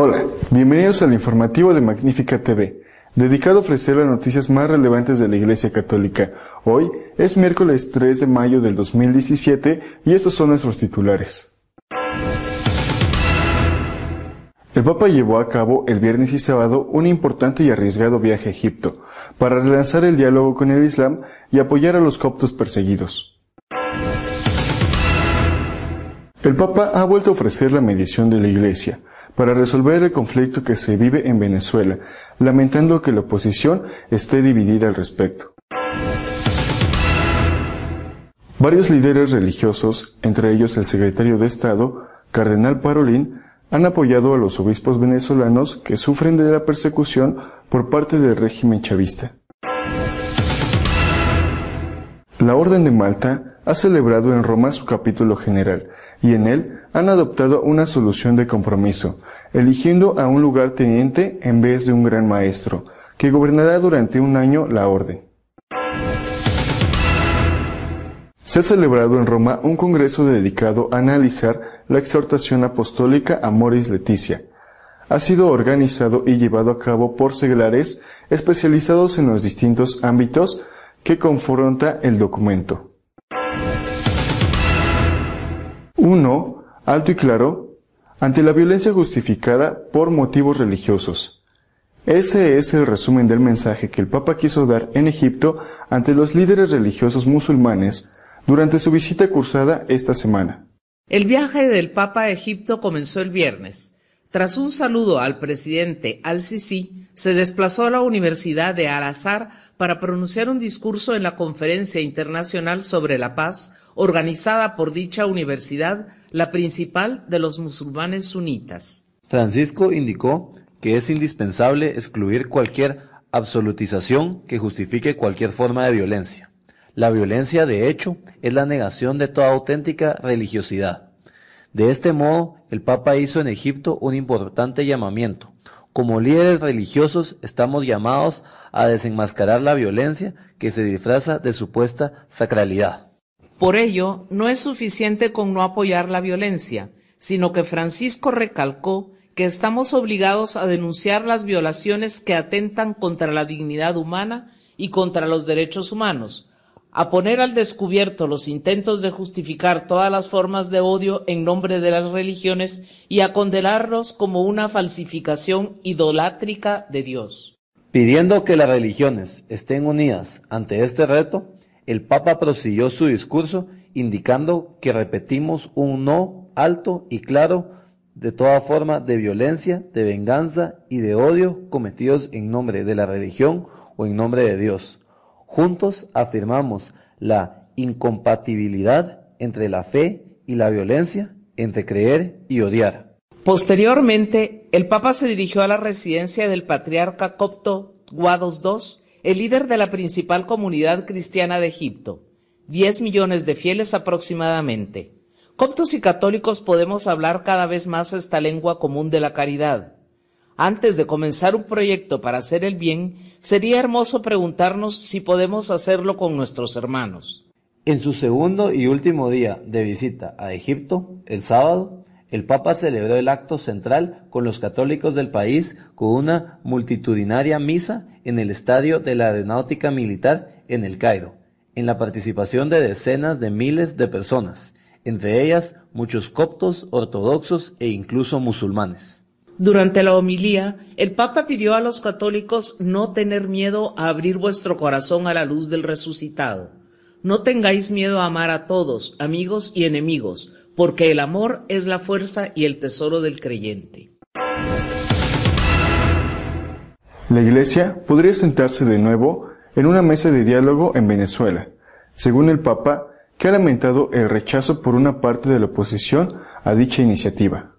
Hola, bienvenidos al informativo de Magnífica TV, dedicado a ofrecer las noticias más relevantes de la Iglesia Católica. Hoy es miércoles 3 de mayo del 2017 y estos son nuestros titulares. El Papa llevó a cabo el viernes y sábado un importante y arriesgado viaje a Egipto para relanzar el diálogo con el Islam y apoyar a los coptos perseguidos. El Papa ha vuelto a ofrecer la mediación de la Iglesia para resolver el conflicto que se vive en Venezuela, lamentando que la oposición esté dividida al respecto. Varios líderes religiosos, entre ellos el secretario de Estado, Cardenal Parolín, han apoyado a los obispos venezolanos que sufren de la persecución por parte del régimen chavista. La Orden de Malta ha celebrado en Roma su capítulo general y en él han adoptado una solución de compromiso, eligiendo a un lugar teniente en vez de un gran maestro, que gobernará durante un año la orden. Se ha celebrado en Roma un congreso dedicado a analizar la exhortación apostólica a Moris Leticia. Ha sido organizado y llevado a cabo por seglares especializados en los distintos ámbitos que confronta el documento. Uno, alto y claro, ante la violencia justificada por motivos religiosos. Ese es el resumen del mensaje que el Papa quiso dar en Egipto ante los líderes religiosos musulmanes durante su visita cursada esta semana. El viaje del Papa a Egipto comenzó el viernes. Tras un saludo al presidente al-Sisi, se desplazó a la Universidad de Al-Azhar para pronunciar un discurso en la Conferencia Internacional sobre la Paz, organizada por dicha universidad, la principal de los musulmanes sunitas. Francisco indicó que es indispensable excluir cualquier absolutización que justifique cualquier forma de violencia. La violencia, de hecho, es la negación de toda auténtica religiosidad. De este modo, el Papa hizo en Egipto un importante llamamiento. Como líderes religiosos estamos llamados a desenmascarar la violencia que se disfraza de supuesta sacralidad. Por ello, no es suficiente con no apoyar la violencia, sino que Francisco recalcó que estamos obligados a denunciar las violaciones que atentan contra la dignidad humana y contra los derechos humanos, a poner al descubierto los intentos de justificar todas las formas de odio en nombre de las religiones y a condenarlos como una falsificación idolátrica de Dios. Pidiendo que las religiones estén unidas ante este reto, el Papa prosiguió su discurso indicando que repetimos un no alto y claro de toda forma de violencia, de venganza y de odio cometidos en nombre de la religión o en nombre de Dios Juntos afirmamos la incompatibilidad entre la fe y la violencia, entre creer y odiar. Posteriormente, el Papa se dirigió a la residencia del patriarca copto Guados II, el líder de la principal comunidad cristiana de Egipto, diez millones de fieles aproximadamente. Coptos y católicos podemos hablar cada vez más esta lengua común de la caridad. Antes de comenzar un proyecto para hacer el bien, sería hermoso preguntarnos si podemos hacerlo con nuestros hermanos. En su segundo y último día de visita a Egipto, el sábado, el Papa celebró el acto central con los católicos del país con una multitudinaria misa en el estadio de la Aeronáutica Militar en el Cairo, en la participación de decenas de miles de personas, entre ellas muchos coptos, ortodoxos e incluso musulmanes. Durante la homilía, el Papa pidió a los católicos no tener miedo a abrir vuestro corazón a la luz del resucitado. No tengáis miedo a amar a todos, amigos y enemigos, porque el amor es la fuerza y el tesoro del creyente. La Iglesia podría sentarse de nuevo en una mesa de diálogo en Venezuela, según el Papa, que ha lamentado el rechazo por una parte de la oposición a dicha iniciativa.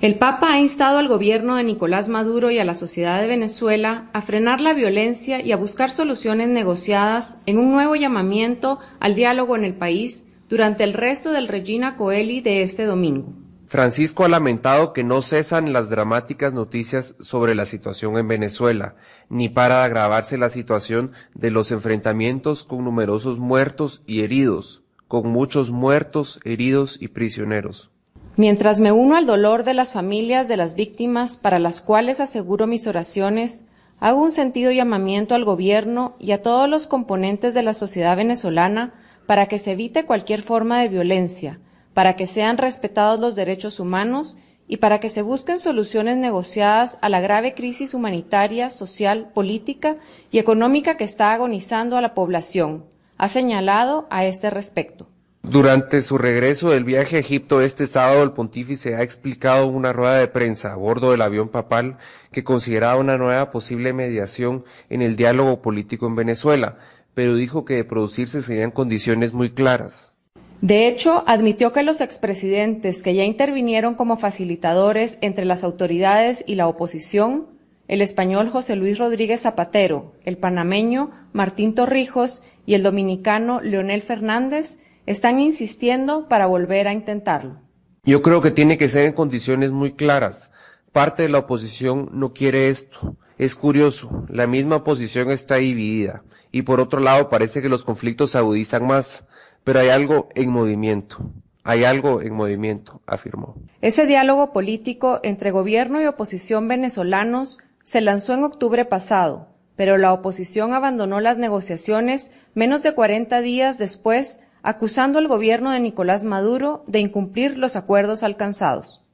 El Papa ha instado al gobierno de Nicolás Maduro y a la sociedad de Venezuela a frenar la violencia y a buscar soluciones negociadas en un nuevo llamamiento al diálogo en el país durante el resto del Regina Coeli de este domingo. Francisco ha lamentado que no cesan las dramáticas noticias sobre la situación en Venezuela, ni para agravarse la situación de los enfrentamientos con numerosos muertos y heridos, con muchos muertos, heridos y prisioneros. Mientras me uno al dolor de las familias de las víctimas para las cuales aseguro mis oraciones, hago un sentido llamamiento al gobierno y a todos los componentes de la sociedad venezolana para que se evite cualquier forma de violencia, para que sean respetados los derechos humanos y para que se busquen soluciones negociadas a la grave crisis humanitaria, social, política y económica que está agonizando a la población, ha señalado a este respecto. Durante su regreso del viaje a Egipto este sábado, el pontífice ha explicado en una rueda de prensa a bordo del avión papal que consideraba una nueva posible mediación en el diálogo político en Venezuela, pero dijo que de producirse serían condiciones muy claras. De hecho, admitió que los expresidentes que ya intervinieron como facilitadores entre las autoridades y la oposición, el español José Luis Rodríguez Zapatero, el panameño Martín Torrijos y el dominicano Leonel Fernández, están insistiendo para volver a intentarlo. Yo creo que tiene que ser en condiciones muy claras. Parte de la oposición no quiere esto. Es curioso, la misma oposición está dividida y por otro lado parece que los conflictos se agudizan más, pero hay algo en movimiento. Hay algo en movimiento, afirmó. Ese diálogo político entre gobierno y oposición venezolanos se lanzó en octubre pasado, pero la oposición abandonó las negociaciones menos de 40 días después acusando al gobierno de Nicolás Maduro de incumplir los acuerdos alcanzados.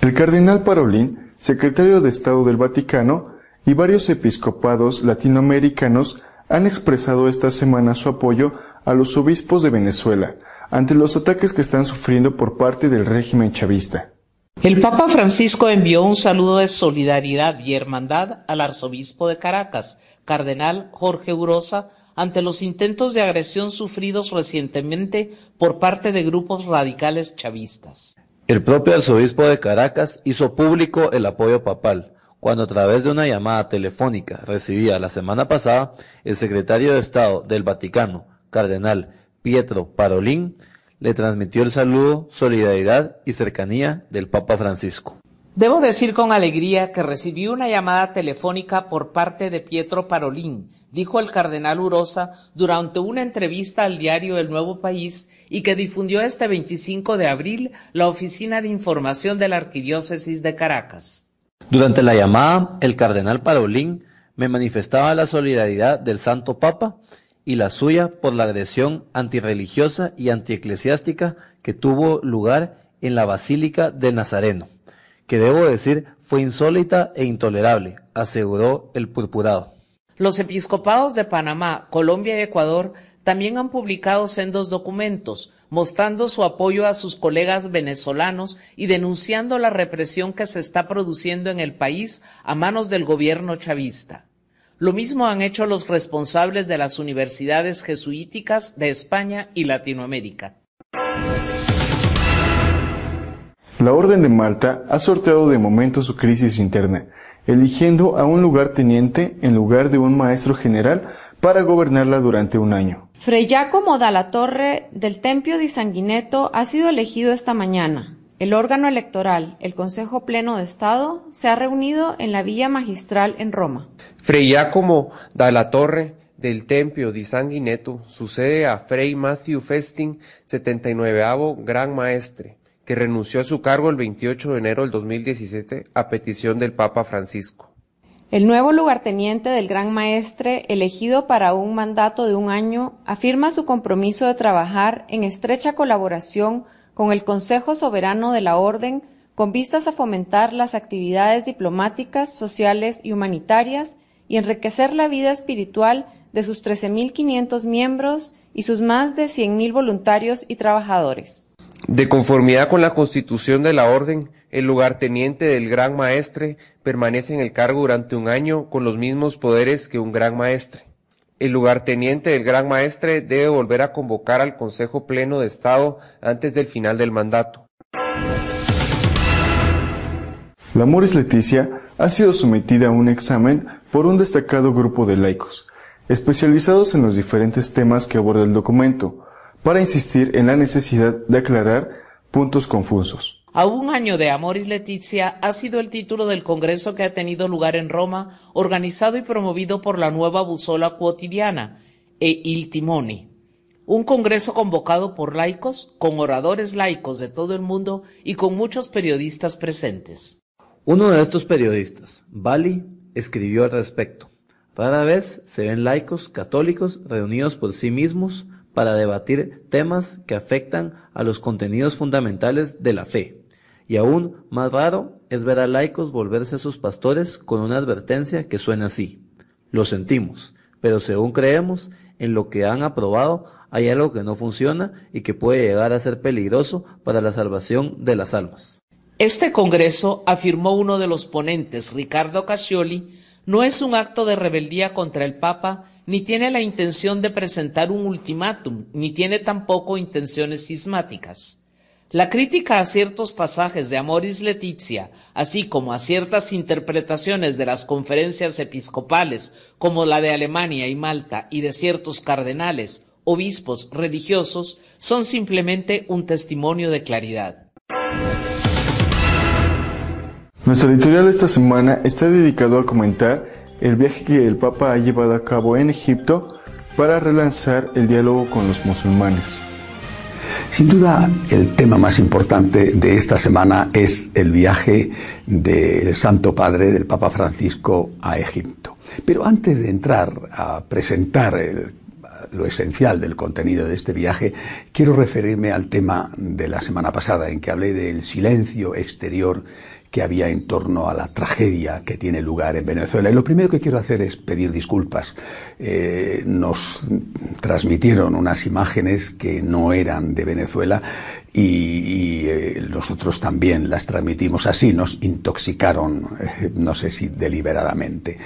El cardenal Parolín, secretario de Estado del Vaticano, y varios episcopados latinoamericanos han expresado esta semana su apoyo a los obispos de Venezuela ante los ataques que están sufriendo por parte del régimen chavista. El Papa Francisco envió un saludo de solidaridad y hermandad al arzobispo de Caracas, cardenal Jorge Urosa, ante los intentos de agresión sufridos recientemente por parte de grupos radicales chavistas. El propio arzobispo de Caracas hizo público el apoyo papal, cuando a través de una llamada telefónica recibida la semana pasada, el secretario de Estado del Vaticano, cardenal Pietro Parolín, le transmitió el saludo, solidaridad y cercanía del Papa Francisco. Debo decir con alegría que recibí una llamada telefónica por parte de Pietro Parolín, dijo el cardenal Urosa durante una entrevista al diario El Nuevo País y que difundió este 25 de abril la Oficina de Información de la Arquidiócesis de Caracas. Durante la llamada, el cardenal Parolín me manifestaba la solidaridad del Santo Papa y la suya por la agresión antirreligiosa y antieclesiástica que tuvo lugar en la Basílica del Nazareno que debo decir fue insólita e intolerable, aseguró el purpurado. Los episcopados de Panamá, Colombia y Ecuador también han publicado sendos documentos mostrando su apoyo a sus colegas venezolanos y denunciando la represión que se está produciendo en el país a manos del gobierno chavista. Lo mismo han hecho los responsables de las universidades jesuíticas de España y Latinoamérica. La Orden de Malta ha sorteado de momento su crisis interna, eligiendo a un lugarteniente en lugar de un maestro general para gobernarla durante un año. Fray Giacomo Dalla Torre del Tempio di Sanguineto ha sido elegido esta mañana. El órgano electoral, el Consejo Pleno de Estado, se ha reunido en la Villa Magistral en Roma. Fray Giacomo Dalla Torre del Tempio di Sanguineto sucede a Fray Matthew Festing, 79 Gran Maestre que renunció a su cargo el 28 de enero del 2017 a petición del Papa Francisco. El nuevo lugarteniente del Gran Maestre, elegido para un mandato de un año, afirma su compromiso de trabajar en estrecha colaboración con el Consejo Soberano de la Orden con vistas a fomentar las actividades diplomáticas, sociales y humanitarias y enriquecer la vida espiritual de sus 13.500 miembros y sus más de 100.000 voluntarios y trabajadores. De conformidad con la constitución de la orden, el lugarteniente del gran maestre permanece en el cargo durante un año con los mismos poderes que un gran maestre. El lugarteniente del gran maestre debe volver a convocar al Consejo Pleno de Estado antes del final del mandato. La Moris Leticia ha sido sometida a un examen por un destacado grupo de laicos, especializados en los diferentes temas que aborda el documento, para insistir en la necesidad de aclarar puntos confusos. A un año de Amoris Letizia ha sido el título del congreso que ha tenido lugar en Roma, organizado y promovido por la nueva Busola Quotidiana e Il Timone. un congreso convocado por laicos, con oradores laicos de todo el mundo y con muchos periodistas presentes. Uno de estos periodistas, Bali, escribió al respecto. Rara vez se ven laicos católicos reunidos por sí mismos para debatir temas que afectan a los contenidos fundamentales de la fe. Y aún más raro es ver a laicos volverse a sus pastores con una advertencia que suena así. Lo sentimos, pero según creemos en lo que han aprobado, hay algo que no funciona y que puede llegar a ser peligroso para la salvación de las almas. Este Congreso, afirmó uno de los ponentes, Ricardo Cascioli, no es un acto de rebeldía contra el Papa, ni tiene la intención de presentar un ultimátum, ni tiene tampoco intenciones cismáticas. La crítica a ciertos pasajes de Amoris Letizia, así como a ciertas interpretaciones de las conferencias episcopales, como la de Alemania y Malta, y de ciertos cardenales, obispos religiosos son simplemente un testimonio de claridad. Nuestro editorial esta semana está dedicado a comentar el viaje que el Papa ha llevado a cabo en Egipto para relanzar el diálogo con los musulmanes. Sin duda, el tema más importante de esta semana es el viaje del Santo Padre, del Papa Francisco, a Egipto. Pero antes de entrar a presentar lo esencial del contenido de este viaje, quiero referirme al tema de la semana pasada, en que hablé del silencio exterior que había en torno a la tragedia que tiene lugar en Venezuela. Y lo primero que quiero hacer es pedir disculpas. Eh, nos transmitieron unas imágenes que no eran de Venezuela y, eh, nosotros también las transmitimos así, nos intoxicaron, eh, no sé si deliberadamente.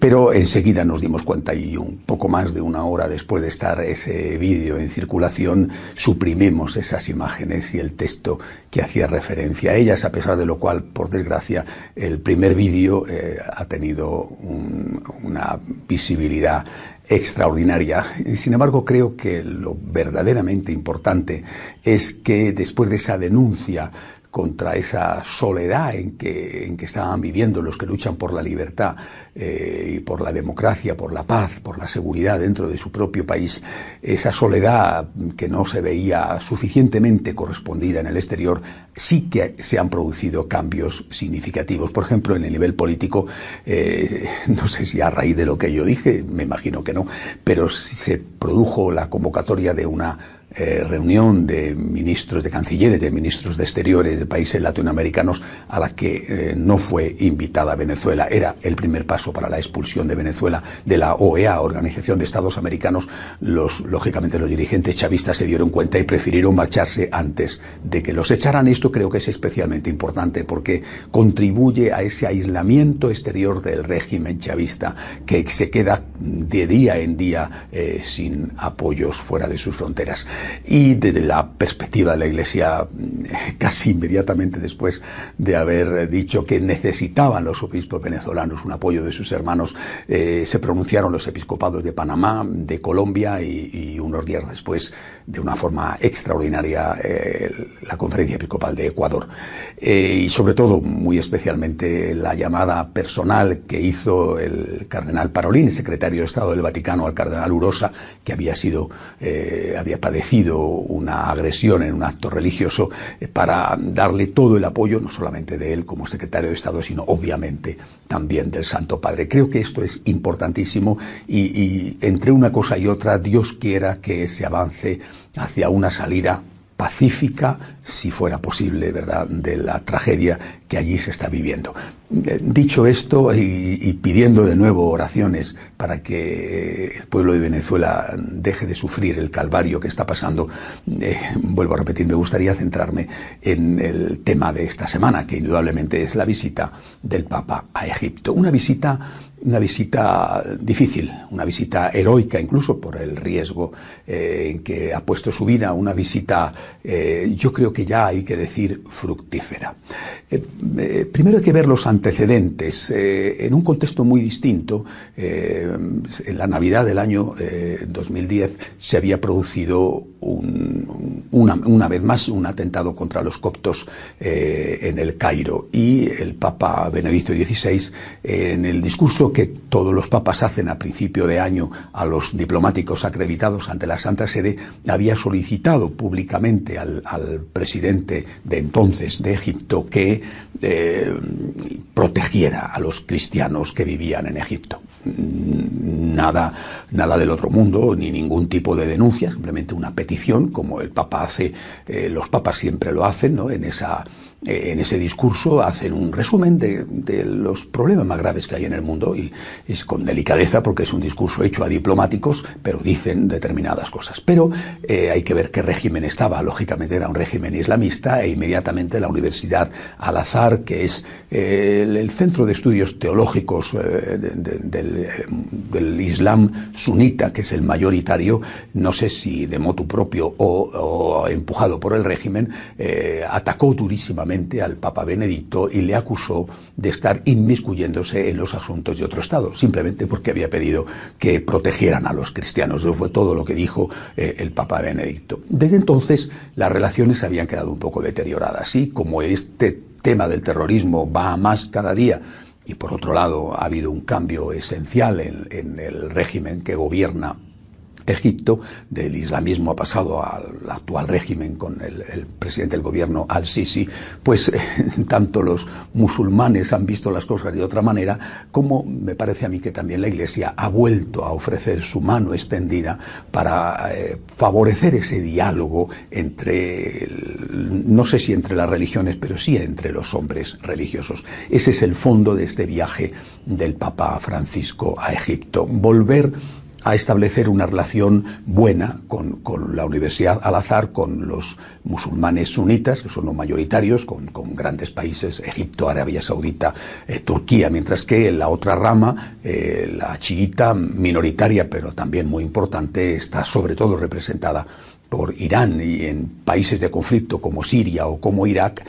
Pero enseguida nos dimos cuenta y un poco más de una hora después de estar ese vídeo en circulación, suprimimos esas imágenes y el texto que hacía referencia a ellas, a pesar de lo cual, por desgracia, el primer vídeo eh, ha tenido una visibilidad extraordinaria. Sin embargo, creo que lo verdaderamente importante es que después de esa denuncia contra esa soledad en que, en que estaban viviendo los que luchan por la libertad eh, y por la democracia, por la paz, por la seguridad dentro de su propio país, esa soledad que no se veía suficientemente correspondida en el exterior, sí que se han producido cambios significativos. Por ejemplo, en el nivel político, eh, no sé si a raíz de lo que yo dije, me imagino que no, pero se produjo la convocatoria de una eh, reunión de ministros de cancilleres, de ministros de exteriores de países latinoamericanos a la que eh, no fue invitada Venezuela. Era el primer paso para la expulsión de Venezuela de la OEA, Organización de Estados Americanos. Los, lógicamente, los dirigentes chavistas se dieron cuenta y prefirieron marcharse antes de que los echaran. Esto creo que es especialmente importante porque contribuye a ese aislamiento exterior del régimen chavista que se queda de día en día eh, sin apoyos fuera de sus fronteras y desde la perspectiva de la Iglesia, mm, casi inmediatamente después de haber dicho que necesitaban los obispos venezolanos un apoyo de sus hermanos, eh, se pronunciaron los episcopados de Panamá, de Colombia y, unos días después, de una forma extraordinaria, eh, la conferencia episcopal de Ecuador. Eh, y sobre todo, muy especialmente, la llamada personal que hizo el cardenal Parolín, secretario de Estado del Vaticano, al cardenal Urosa, que había sido, había padecido una agresión en un acto religioso eh, para darle todo el apoyo, no solamente de él como secretario de Estado, sino obviamente también del Santo Padre. Creo que esto es importantísimo y, y entre una cosa y otra Dios quiera que se avance hacia una salida pacífica, si fuera posible, ¿verdad?, de la tragedia que allí se está viviendo. Eh, dicho esto y, pidiendo de nuevo oraciones para que el pueblo de Venezuela deje de sufrir el calvario que está pasando, eh, vuelvo a repetir, me gustaría centrarme en el tema de esta semana, que indudablemente es la visita del Papa a Egipto. Una visita una visita difícil, una visita heroica incluso por el riesgo eh, en que ha puesto su vida, una visita eh, yo creo que ya hay que decir fructífera. Eh, primero hay que ver los antecedentes. en un contexto muy distinto, en la Navidad del año 2010 se había producido una, una, vez más un atentado contra los coptos en el Cairo y el Papa Benedicto XVI en el discurso que todos los papas hacen a principio de año a los diplomáticos acreditados ante la Santa Sede, había solicitado públicamente al, presidente de entonces de Egipto que eh, protegiera a los cristianos que vivían en Egipto. Nada, nada del otro mundo, ni ningún tipo de denuncia, simplemente una petición, como el Papa hace, eh, los papas siempre lo hacen, ¿no? En esa en ese discurso hacen un resumen de, los problemas más graves que hay en el mundo y es con delicadeza porque es un discurso hecho a diplomáticos, pero dicen determinadas cosas. Pero eh, hay que ver qué régimen estaba. Lógicamente era un régimen islamista e inmediatamente la Universidad Al-Azhar, que es eh, el, centro de estudios teológicos del, Islam sunita, que es el mayoritario, no sé si de motu propio o, empujado por el régimen, atacó durísimamente al Papa Benedicto y le acusó de estar inmiscuyéndose en los asuntos de otro Estado, simplemente porque había pedido que protegieran a los cristianos. Eso fue todo lo que dijo eh, el Papa Benedicto. Desde entonces las relaciones habían quedado un poco deterioradas y como este tema del terrorismo va a más cada día y por otro lado ha habido un cambio esencial en el régimen que gobierna Egipto, del islamismo ha pasado al actual régimen con el, presidente del gobierno al-Sisi, pues eh, tanto los musulmanes han visto las cosas de otra manera, como me parece a mí que también la Iglesia ha vuelto a ofrecer su mano extendida para eh, favorecer ese diálogo entre, no sé si entre las religiones, pero sí entre los hombres religiosos. Ese es el fondo de este viaje del Papa Francisco a Egipto. Volver a establecer una relación buena con, la Universidad Al-Azhar, con los musulmanes sunitas, que son los mayoritarios, con, grandes países, Egipto, Arabia Saudita, eh, Turquía, mientras que la otra rama, eh, la chiita, minoritaria, pero también muy importante, está sobre todo representada por Irán. Y en países de conflicto como Siria o como Irak,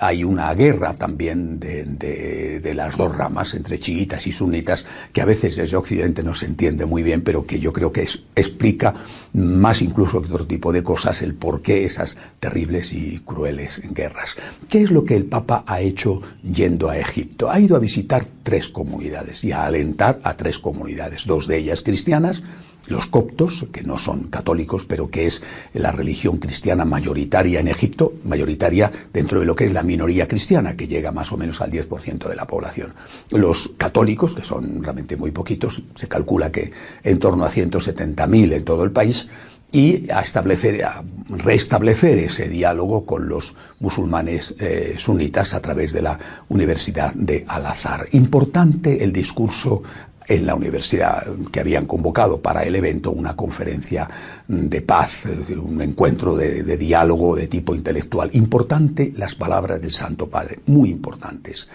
hay una guerra también de, las dos ramas, entre chiitas y sunitas, que a veces desde Occidente no se entiende muy bien, pero que yo creo que explica más incluso que otro tipo de cosas el por qué esas terribles y crueles guerras. ¿Qué es lo que el Papa ha hecho yendo a Egipto? Ha ido a visitar tres comunidades y a alentar a tres comunidades, dos de ellas cristianas, los coptos, que no son católicos, pero que es la religión cristiana mayoritaria en Egipto, mayoritaria dentro de lo que es la minoría cristiana, que llega más o menos al 10% de la población. Los católicos, que son realmente muy poquitos, se calcula que en torno a 170.000 en todo el país, y a establecer, a restablecer ese diálogo con los musulmanes eh, sunitas a través de la Universidad de Al-Azhar. Importante el discurso en la universidad que habían convocado para el evento una conferencia de paz, un encuentro de, diálogo de tipo intelectual. Importante las palabras del Santo Padre, muy importantes.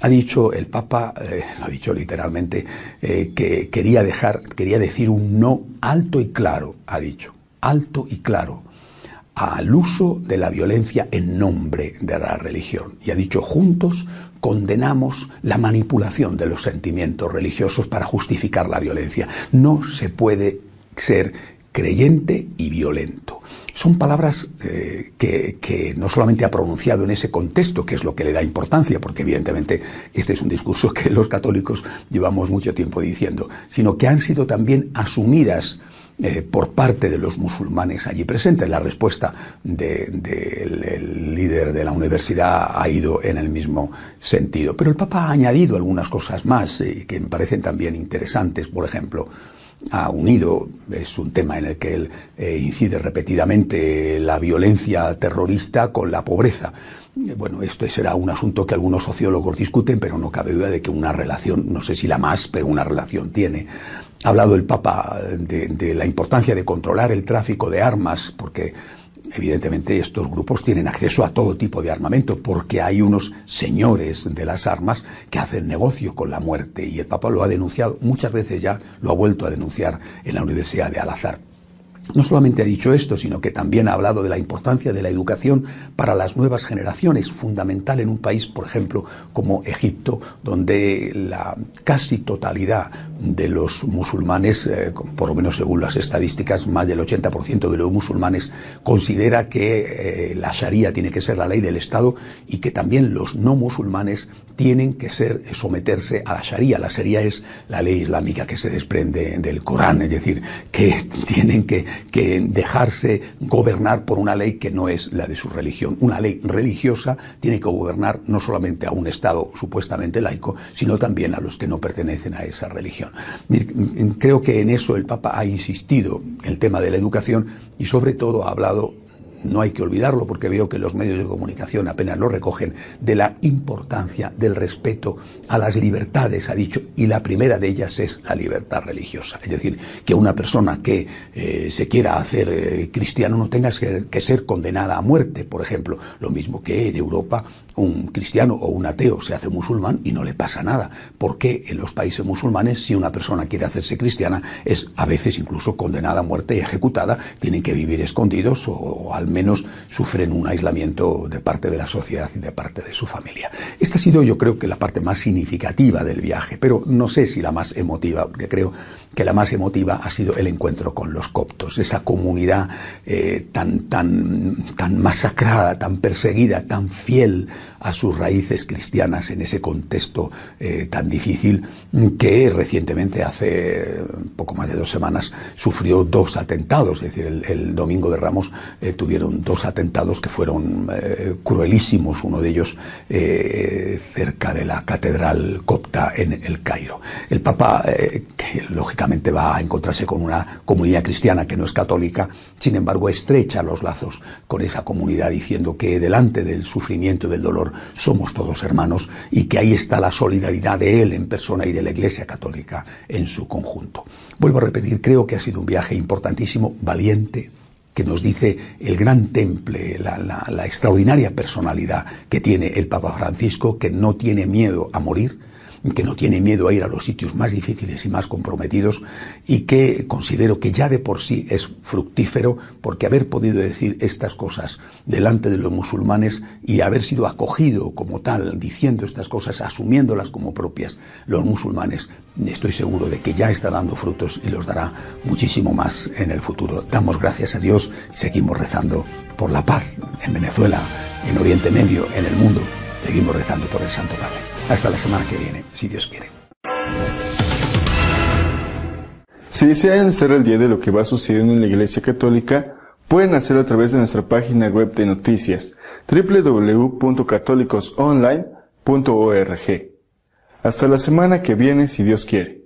Ha dicho el Papa, eh, lo ha dicho literalmente, eh, que quería dejar, quería decir un no alto y claro, ha dicho, alto y claro al uso de la violencia en nombre de la religión. Y ha dicho, juntos condenamos la manipulación de los sentimientos religiosos para justificar la violencia. No se puede ser creyente y violento. Son palabras eh, que, que, no solamente ha pronunciado en ese contexto, que es lo que le da importancia, porque evidentemente este es un discurso que los católicos llevamos mucho tiempo diciendo, sino que han sido también asumidas eh, por parte de los musulmanes allí presentes. La respuesta del líder de la universidad ha ido en el mismo sentido. Pero el Papa ha añadido algunas cosas más eh, que me parecen también interesantes. Por ejemplo, ha unido, es un tema en el que él eh, incide repetidamente, la violencia terrorista con la pobreza. Bueno, esto será un asunto que algunos sociólogos discuten, pero no cabe duda de que una relación, no sé si la más, pero una relación tiene. Ha hablado el Papa de, la importancia de controlar el tráfico de armas, porque evidentemente estos grupos tienen acceso a todo tipo de armamento, porque hay unos señores de las armas que hacen negocio con la muerte, y el Papa lo ha denunciado muchas veces ya, lo ha vuelto a denunciar en la Universidad de Al-Azhar. No solamente ha dicho esto, sino que también ha hablado de la importancia de la educación para las nuevas generaciones, fundamental en un país, por ejemplo, como Egipto, donde la casi totalidad de los musulmanes, eh, por lo menos según las estadísticas, más del 80% de los musulmanes considera que eh, la Sharia tiene que ser la ley del Estado y que también los no musulmanes tienen que ser someterse a la Sharia. La Sharia es la ley islámica que se desprende del Corán, es decir, que tienen que, que dejarse gobernar por una ley que no es la de su religión. Una ley religiosa tiene que gobernar no solamente a un Estado supuestamente laico, sino también a los que no pertenecen a esa religión. Creo que en eso el Papa ha insistido, el tema de la educación, y sobre todo ha hablado no hay que olvidarlo porque veo que los medios de comunicación apenas lo recogen, de la importancia del respeto a las libertades, ha dicho, y la primera de ellas es la libertad religiosa. Es decir, que una persona que eh, se quiera hacer eh, cristiano no tenga que ser condenada a muerte, por ejemplo, lo mismo que en Europa un cristiano o un ateo se hace musulmán y no le pasa nada, porque en los países musulmanes si una persona quiere hacerse cristiana es a veces incluso condenada a muerte y ejecutada, tienen que vivir escondidos o, al menos sufren un aislamiento de parte de la sociedad y de parte de su familia. Esta ha sido yo creo que la parte más significativa del viaje, pero no sé si la más emotiva, porque creo que la más emotiva ha sido el encuentro con los coptos, esa comunidad eh, tan, tan, tan masacrada, tan perseguida, tan fiel a sus raíces cristianas en ese contexto eh, tan difícil que recientemente, hace poco más de dos semanas, sufrió dos atentados. Es decir, el, domingo de Ramos eh, tuvieron dos atentados que fueron eh, cruelísimos, uno de ellos cerca de la catedral copta en el Cairo. El Papa, que lógicamente va a encontrarse con una comunidad cristiana que no es católica, sin embargo estrecha los lazos con esa comunidad diciendo que delante del sufrimiento, del dolor, somos todos hermanos y que ahí está la solidaridad de él en persona y de la Iglesia Católica en su conjunto. Vuelvo a repetir, creo que ha sido un viaje importantísimo, valiente, que nos dice el gran temple, la, extraordinaria personalidad que tiene el Papa Francisco, que no tiene miedo a morir, que no tiene miedo a ir a los sitios más difíciles y más comprometidos y que considero que ya de por sí es fructífero porque haber podido decir estas cosas delante de los musulmanes y haber sido acogido como tal, diciendo estas cosas, asumiéndolas como propias los musulmanes, estoy seguro de que ya está dando frutos y los dará muchísimo más en el futuro. Damos gracias a Dios, seguimos rezando por la paz en Venezuela, en Oriente Medio, en el mundo. Seguimos rezando por el Santo Padre. Hasta la semana que viene, si Dios quiere. Si desean estar al día de lo que va sucediendo en la Iglesia Católica, pueden hacerlo a través de nuestra página web de noticias www.católicosonline.org. Hasta la semana que viene, si Dios quiere.